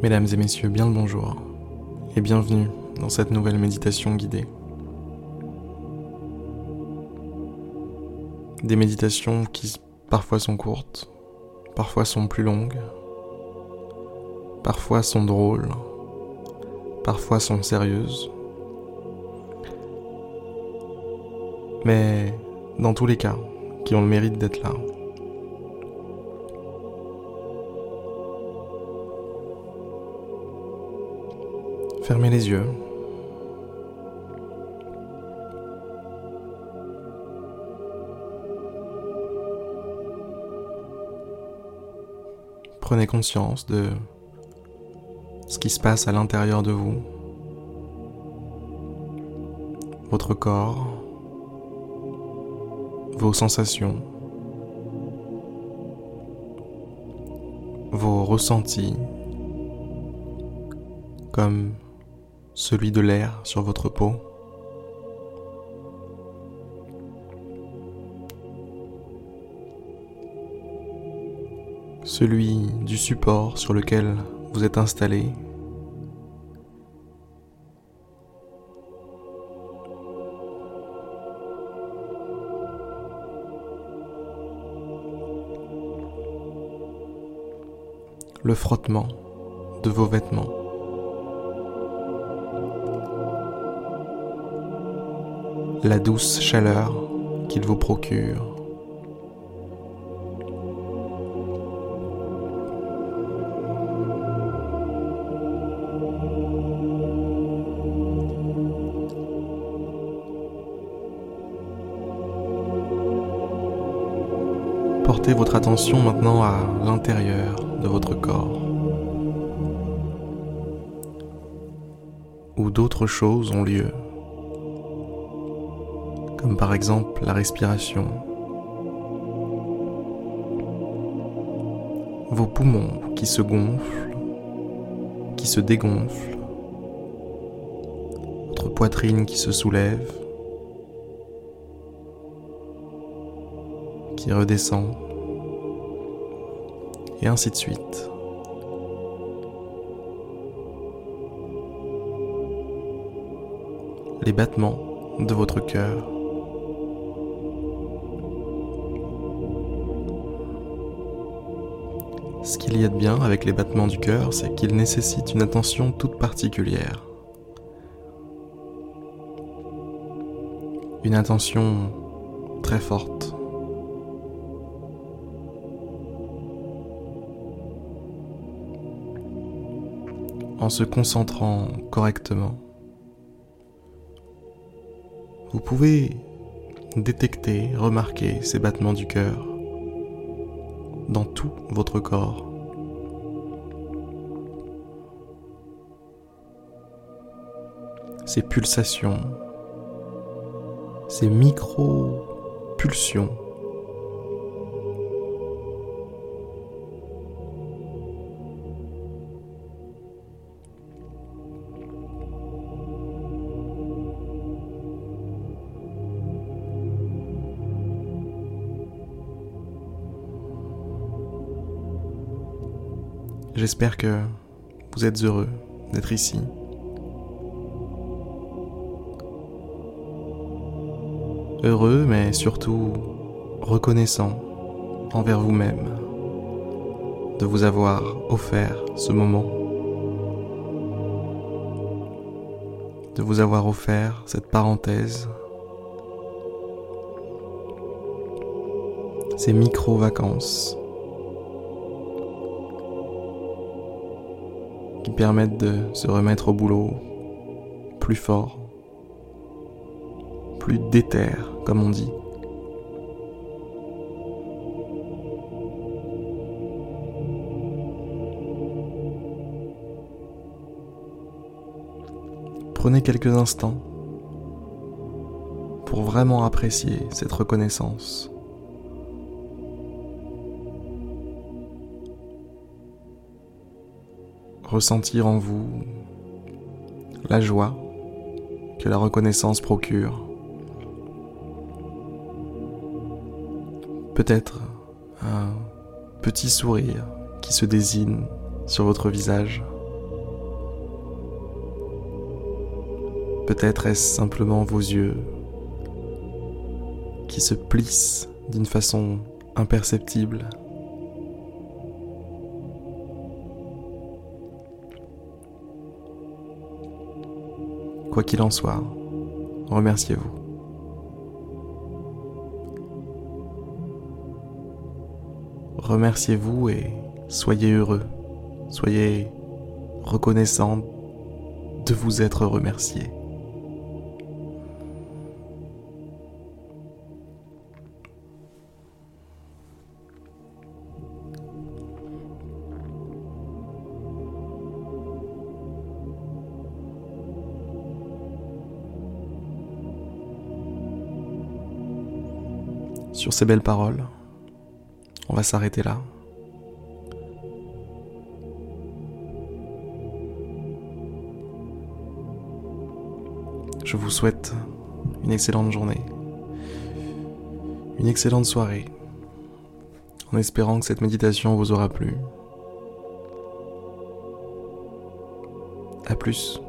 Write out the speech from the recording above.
Mesdames et messieurs, bien le bonjour et bienvenue dans cette nouvelle méditation guidée. Des méditations qui parfois sont courtes, parfois sont plus longues, parfois sont drôles, parfois sont sérieuses. Mais dans tous les cas, qui ont le mérite d'être là. Fermez les yeux. Prenez conscience de ce qui se passe à l'intérieur de vous, votre corps, vos sensations, vos ressentis, comme celui de l'air sur votre peau. Celui du support sur lequel vous êtes installé. Le frottement de vos vêtements. La douce chaleur qu'il vous procure. Portez votre attention maintenant à l'intérieur de votre corps, où d'autres choses ont lieu comme par exemple la respiration. Vos poumons qui se gonflent, qui se dégonflent, votre poitrine qui se soulève, qui redescend, et ainsi de suite. Les battements de votre cœur. Ce qu'il y a de bien avec les battements du cœur, c'est qu'ils nécessitent une attention toute particulière. Une attention très forte. En se concentrant correctement, vous pouvez détecter, remarquer ces battements du cœur dans tout votre corps. Ces pulsations, ces micro-pulsions J'espère que vous êtes heureux d'être ici. Heureux, mais surtout reconnaissant envers vous-même de vous avoir offert ce moment, de vous avoir offert cette parenthèse, ces micro-vacances permettent de se remettre au boulot plus fort, plus déter, comme on dit. Prenez quelques instants pour vraiment apprécier cette reconnaissance. ressentir en vous la joie que la reconnaissance procure. Peut-être un petit sourire qui se désigne sur votre visage. Peut-être est-ce simplement vos yeux qui se plissent d'une façon imperceptible Quoi qu'il en soit, remerciez-vous. Remerciez-vous et soyez heureux, soyez reconnaissant de vous être remercié. Sur ces belles paroles, on va s'arrêter là. Je vous souhaite une excellente journée, une excellente soirée, en espérant que cette méditation vous aura plu. A plus.